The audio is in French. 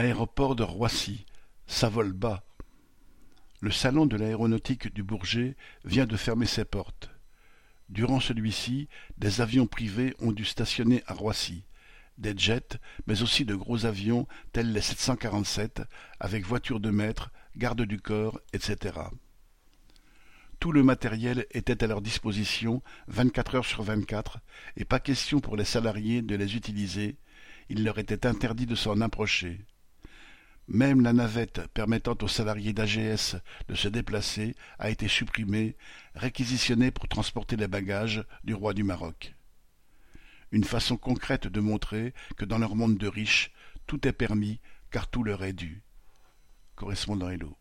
Aéroport de Roissy, ça vole bas. Le salon de l'aéronautique du Bourget vient de fermer ses portes. Durant celui-ci, des avions privés ont dû stationner à Roissy. Des jets, mais aussi de gros avions tels les 747, avec voitures de maître, garde du corps, etc. Tout le matériel était à leur disposition vingt-quatre heures sur vingt-quatre, et pas question pour les salariés de les utiliser, il leur était interdit de s'en approcher. Même la navette permettant aux salariés d'AGS de se déplacer a été supprimée, réquisitionnée pour transporter les bagages du roi du Maroc. Une façon concrète de montrer que dans leur monde de riches, tout est permis car tout leur est dû. Correspondant Hello.